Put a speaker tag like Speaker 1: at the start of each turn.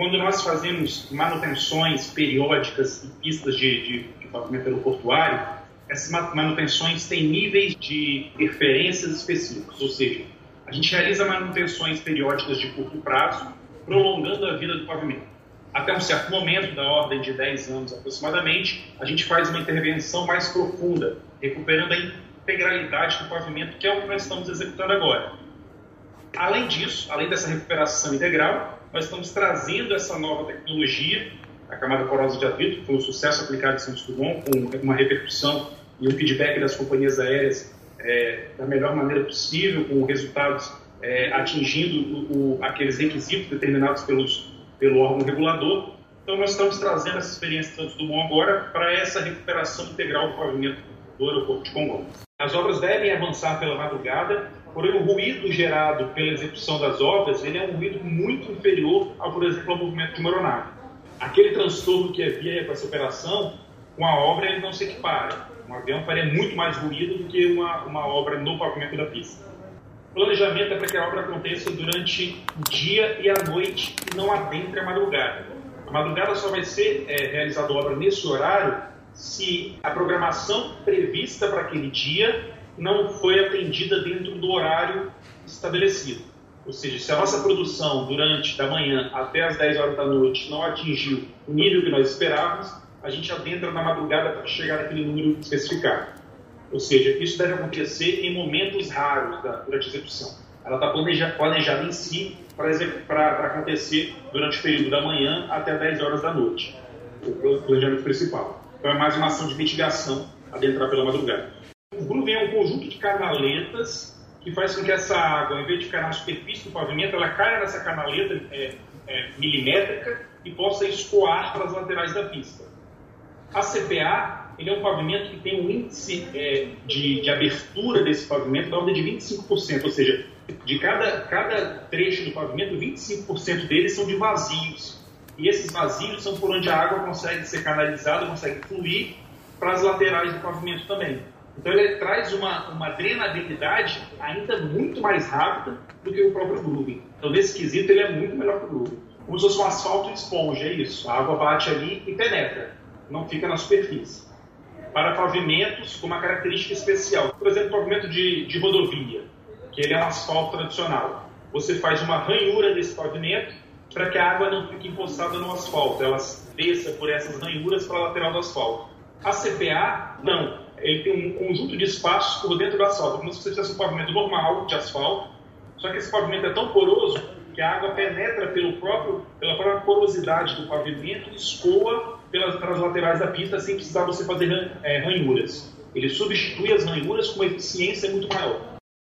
Speaker 1: Quando nós fazemos manutenções periódicas em pistas de, de, de pavimento aeroportuário, essas manutenções têm níveis de interferências específicos, ou seja, a gente realiza manutenções periódicas de curto prazo, prolongando a vida do pavimento. Até um certo momento, da ordem de 10 anos aproximadamente, a gente faz uma intervenção mais profunda, recuperando a integralidade do pavimento, que é o que nós estamos executando agora. Além disso, além dessa recuperação integral, nós estamos trazendo essa nova tecnologia, a camada porosa de atrito, que foi um sucesso aplicado em Santos Dumont, com uma repercussão e um feedback das companhias aéreas é, da melhor maneira possível, com resultados é, atingindo o, o, aqueles requisitos determinados pelos, pelo órgão regulador. Então, nós estamos trazendo essa experiência de Santos Dumont agora para essa recuperação integral do pavimento do aeroporto de Congonhas. As obras devem avançar pela madrugada, porém o ruído gerado pela execução das obras ele é um ruído muito inferior ao, por exemplo, ao movimento de uma aeronave. Aquele transtorno que havia com essa operação, com a obra ele não se equipara. Um avião faria muito mais ruído do que uma, uma obra no pavimento da pista. O planejamento é para que a obra aconteça durante o dia e a noite e não adentre a madrugada. A madrugada só vai ser é, realizada a obra nesse horário se a programação prevista para aquele dia não foi atendida dentro do horário estabelecido. Ou seja, se a nossa produção durante da manhã até as 10 horas da noite não atingiu o nível que nós esperávamos, a gente adentra na madrugada para chegar naquele número especificado. Ou seja, isso deve acontecer em momentos raros da, durante a execução. Ela está planejada, planejada em si para acontecer durante o período da manhã até 10 horas da noite, o planejamento principal. Então é mais uma ação de mitigação adentrar pela madrugada. O grooving é um conjunto de canaletas que faz com que essa água, ao invés de ficar na superfície do pavimento, ela caia nessa canaleta é, é, milimétrica e possa escoar para as laterais da pista. A CPA ele é um pavimento que tem um índice é, de, de, abertura desse pavimento da ordem de 25%, ou seja, de cada, cada trecho do pavimento, 25% deles são de vazios e esses vazios são por onde a água consegue ser canalizada, consegue fluir para as laterais do pavimento também. Então ele traz uma, uma drenabilidade ainda muito mais rápida do que o próprio grooving. Então nesse quesito ele é muito melhor que o grooving. Como se fosse um asfalto esponja, é isso. A água bate ali e penetra, não fica na superfície. Para pavimentos com uma característica especial, por exemplo, pavimento de, de rodovia, que ele é um asfalto tradicional. Você faz uma ranhura desse pavimento para que a água não fique empoçada no asfalto, ela desça por essas ranhuras para a lateral do asfalto. A CPA, não. Ele tem um conjunto de espaços por dentro do asfalto, como se você tivesse um pavimento normal de asfalto, só que esse pavimento é tão poroso que a água penetra pelo próprio, pela própria porosidade do pavimento e escoa pelas, pelas laterais da pista sem precisar você fazer é, ranhuras. Ele substitui as ranhuras com uma eficiência muito maior.